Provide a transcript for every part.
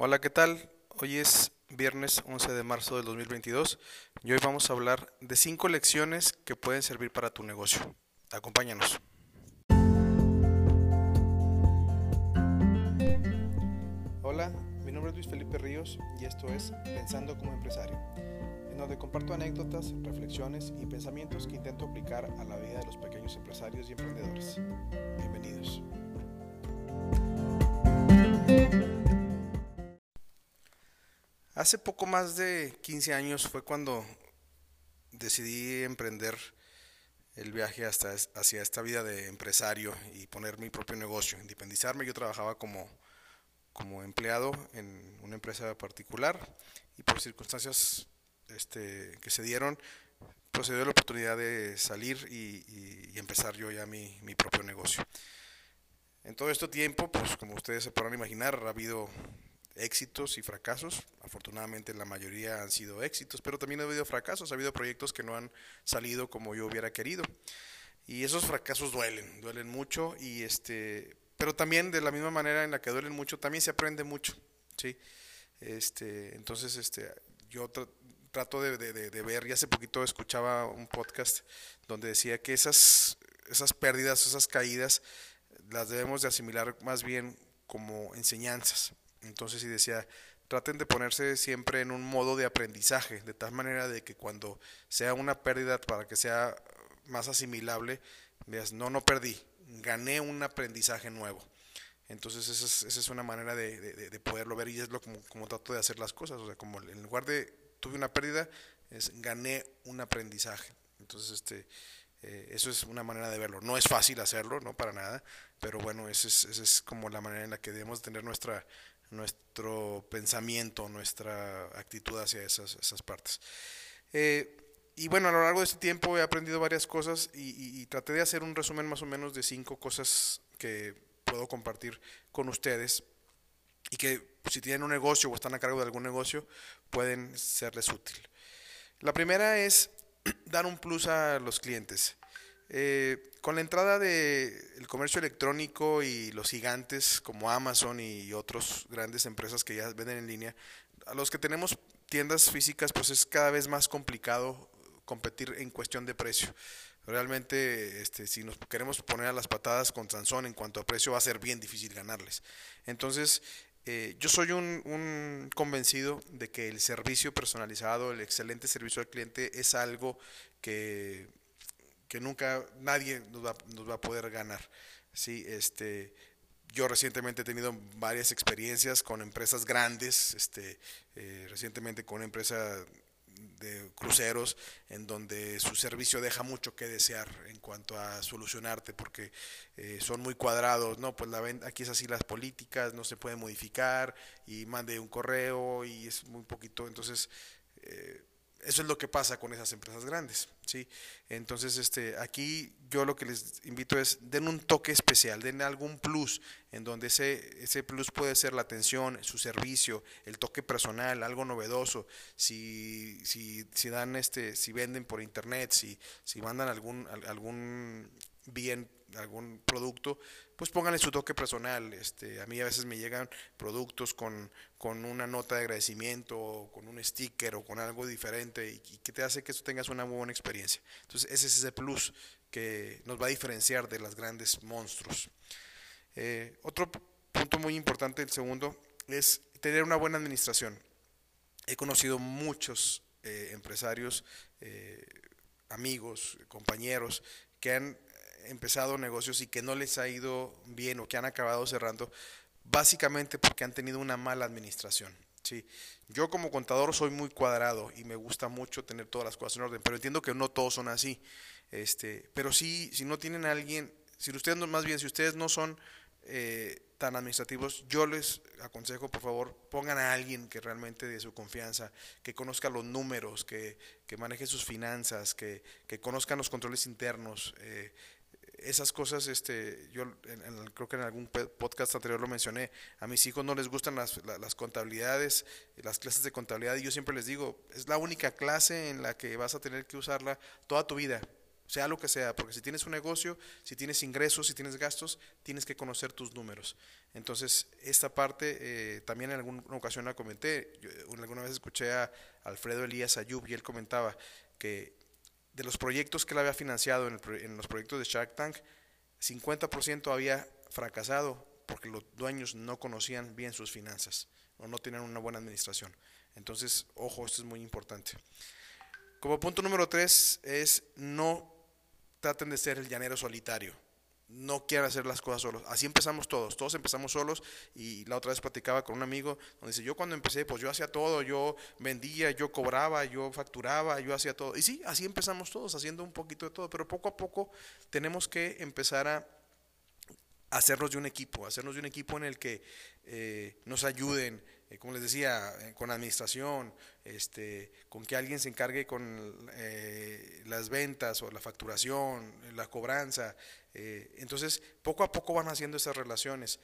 Hola, ¿qué tal? Hoy es viernes 11 de marzo del 2022 y hoy vamos a hablar de 5 lecciones que pueden servir para tu negocio. Acompáñanos. Hola, mi nombre es Luis Felipe Ríos y esto es Pensando como empresario, en donde comparto anécdotas, reflexiones y pensamientos que intento aplicar a la vida de los pequeños empresarios y emprendedores. Bienvenidos. Hace poco más de 15 años fue cuando decidí emprender el viaje hasta hacia esta vida de empresario y poner mi propio negocio, independizarme. Yo trabajaba como, como empleado en una empresa particular y por circunstancias este, que se dieron, procedió la oportunidad de salir y, y empezar yo ya mi, mi, propio negocio. En todo este tiempo, pues como ustedes se podrán imaginar, ha habido éxitos y fracasos. Afortunadamente la mayoría han sido éxitos, pero también ha habido fracasos, ha habido proyectos que no han salido como yo hubiera querido. Y esos fracasos duelen, duelen mucho y este, pero también de la misma manera en la que duelen mucho, también se aprende mucho, ¿sí? Este, entonces este, yo trato de, ver, y hace poquito escuchaba un podcast donde decía que esas, esas pérdidas, esas caídas, las debemos de asimilar más bien como enseñanzas. Entonces, y decía, traten de ponerse siempre en un modo de aprendizaje, de tal manera de que cuando sea una pérdida, para que sea más asimilable, veas, no, no perdí, gané un aprendizaje nuevo. Entonces esa es, esa es una manera de, de, poderlo ver y es lo como, como trato de hacer las cosas. O sea, como en lugar de tuve una pérdida, es gané un aprendizaje. Entonces, este, eh, eso es una manera de verlo. No es fácil hacerlo, no para nada, pero bueno, esa es, esa es como la manera en la que debemos tener nuestra, nuestro pensamiento, nuestra actitud hacia esas, esas partes. Eh, y bueno, a lo largo de este tiempo he aprendido varias cosas y, traté de hacer un resumen más o menos de cinco cosas que puedo compartir con ustedes y que si tienen un negocio o están a cargo de algún negocio pueden serles útil. La primera es dar un plus a los clientes. Eh, con la entrada del comercio electrónico y los gigantes como Amazon y otras grandes empresas que ya venden en línea, a los que tenemos tiendas físicas, pues es cada vez más complicado competir en cuestión de precio. Realmente, este, si nos queremos poner a las patadas con Sansón en cuanto a precio, va a ser bien difícil ganarles. Entonces, eh, yo soy un, un, convencido de que el servicio personalizado, el excelente servicio al cliente es algo que que nunca nadie nos va, nos va a poder ganar. Sí, este, yo recientemente he tenido varias experiencias con empresas grandes, este, eh, recientemente con una empresa de cruceros en donde su servicio deja mucho que desear en cuanto a solucionarte porque eh, son muy cuadrados, no, pues la aquí es así las políticas, no se pueden modificar y mande un correo y es muy poquito, entonces eh, eso es lo que pasa con esas empresas grandes, ¿sí? Entonces, este, aquí yo lo que les invito es, den un toque especial, den algún plus, en donde ese, ese plus puede ser la atención, su servicio, el toque personal, algo novedoso, si, si, si dan este, si venden por internet, si, si mandan algún, algún bien, algún producto, pues pónganle su toque personal. Este, a mí a veces me llegan productos con, con una nota de agradecimiento, o con un sticker o con algo diferente y, que te hace que tú tengas una muy buena experiencia. Entonces ese es ese plus que nos va a diferenciar de las grandes monstruos. Eh, otro punto muy importante, el segundo, es tener una buena administración. He conocido muchos eh, empresarios, eh, amigos, compañeros que han empezado negocios y que no les ha ido bien o que han acabado cerrando, básicamente porque han tenido una mala administración. Sí. Yo como contador soy muy cuadrado y me gusta mucho tener todas las cosas en orden, pero entiendo que no todos son así. Este, pero sí, si no tienen a alguien, si ustedes no, más bien, si ustedes no son eh, tan administrativos, yo les aconsejo, por favor, pongan a alguien que realmente de su confianza, que conozca los números, que, que maneje sus finanzas, que, que conozcan los controles internos. Eh, esas cosas, este, yo creo que en algún podcast anterior lo mencioné, a mis hijos no les gustan las, las, contabilidades, las clases de contabilidad, y yo siempre les digo, es la única clase en la que vas a tener que usarla toda tu vida. sea lo que sea, porque si tienes un negocio, si tienes ingresos, si tienes gastos, tienes que conocer tus números. Entonces, esta parte eh, también en alguna ocasión la comenté, yo alguna vez escuché a Alfredo Elías Ayub y él comentaba que de los proyectos que él había financiado en, en los proyectos de Shark Tank, 50% había fracasado porque los dueños no conocían bien sus finanzas o no tenían una buena administración. Entonces, ojo, esto es muy importante. Como punto número tres es no traten de ser el llanero solitario. No quieran hacer las cosas solos. Así empezamos todos. Todos empezamos solos. Y la otra vez platicaba con un amigo donde dice, yo cuando empecé, pues yo hacía todo. Yo vendía, yo cobraba, yo facturaba, yo hacía todo. Y sí, así empezamos todos, haciendo un poquito de todo. Pero poco a poco tenemos que empezar a hacernos de un equipo, hacernos de un equipo en el que eh, nos ayuden, eh, como les decía, eh, con administración, este, con que alguien se encargue con las ventas o la facturación, la cobranza. entonces, poco a poco van haciendo esas relaciones.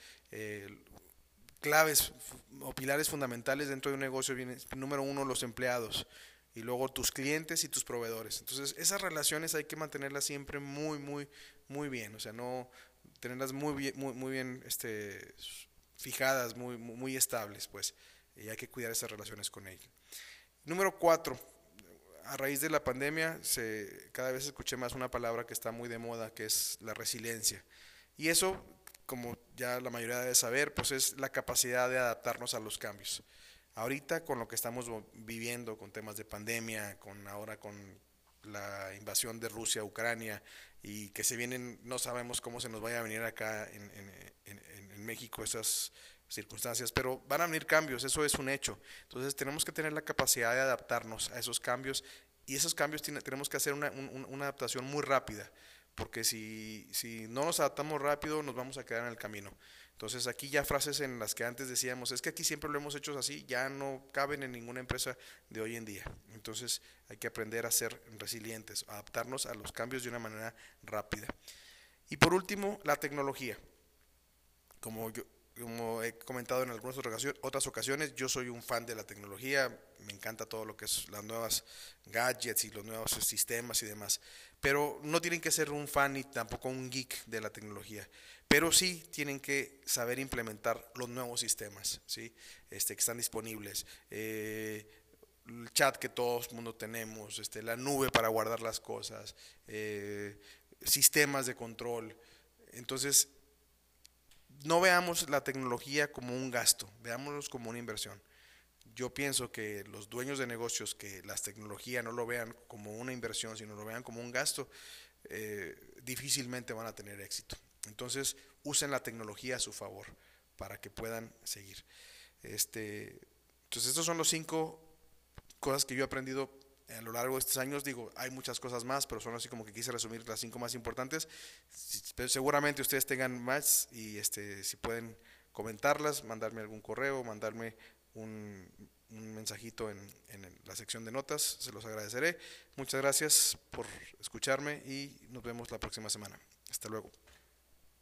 claves o pilares fundamentales dentro de un negocio vienen, número uno, los empleados y luego tus clientes y tus proveedores. Entonces, esas relaciones hay que mantenerlas siempre muy, muy, muy bien. O sea, no, tenerlas muy bien, muy, muy bien este, fijadas, muy, muy estables, pues, y hay que cuidar esas relaciones con ella. Número cuatro, a raíz de la pandemia, se, cada vez escuché más una palabra que está muy de moda, que es la resiliencia. Y eso, como ya la mayoría debe saber, pues es la capacidad de adaptarnos a los cambios. Ahorita con lo que estamos viviendo, con temas de pandemia, con ahora con la invasión de Rusia a Ucrania y que se vienen, no sabemos cómo se nos vaya a venir acá en, México esas circunstancias, pero van a venir cambios, eso es un hecho. Entonces tenemos que tener la capacidad de adaptarnos a esos cambios y esos cambios tenemos que hacer una, una adaptación muy rápida, porque si, si no nos adaptamos rápido nos vamos a quedar en el camino. Entonces aquí ya frases en las que antes decíamos, es que aquí siempre lo hemos hecho así, ya no caben en ninguna empresa de hoy en día. Entonces hay que aprender a ser resilientes, adaptarnos a los cambios de una manera rápida. Y por último, la tecnología. Como yo, como he comentado en algunas otras ocasiones, yo soy un fan de la tecnología, me encanta todo lo que es las nuevas gadgets y los nuevos sistemas y demás, pero no tienen que ser un fan ni tampoco un geek de la tecnología, pero sí tienen que saber implementar los nuevos sistemas, ¿sí? este, que están disponibles. Eh, el chat que todo el mundo tenemos, este, la nube para guardar las cosas, eh, sistemas de control. Entonces, no veamos la tecnología como un gasto, veámoslos como una inversión. Yo pienso que los dueños de negocios que las tecnologías no lo vean como una inversión, sino lo vean como un gasto, eh, difícilmente van a tener éxito. Entonces, usen la tecnología a su favor para que puedan seguir. Este, entonces, estos son los cinco cosas que yo he aprendido a lo largo de estos años, digo, hay muchas cosas más, pero son así como que quise resumir las cinco más importantes. Seguramente ustedes tengan más y este, si pueden comentarlas, mandarme algún correo, mandarme un, mensajito en, en la sección de notas, se los agradeceré. Muchas gracias por escucharme y nos vemos la próxima semana. Hasta luego.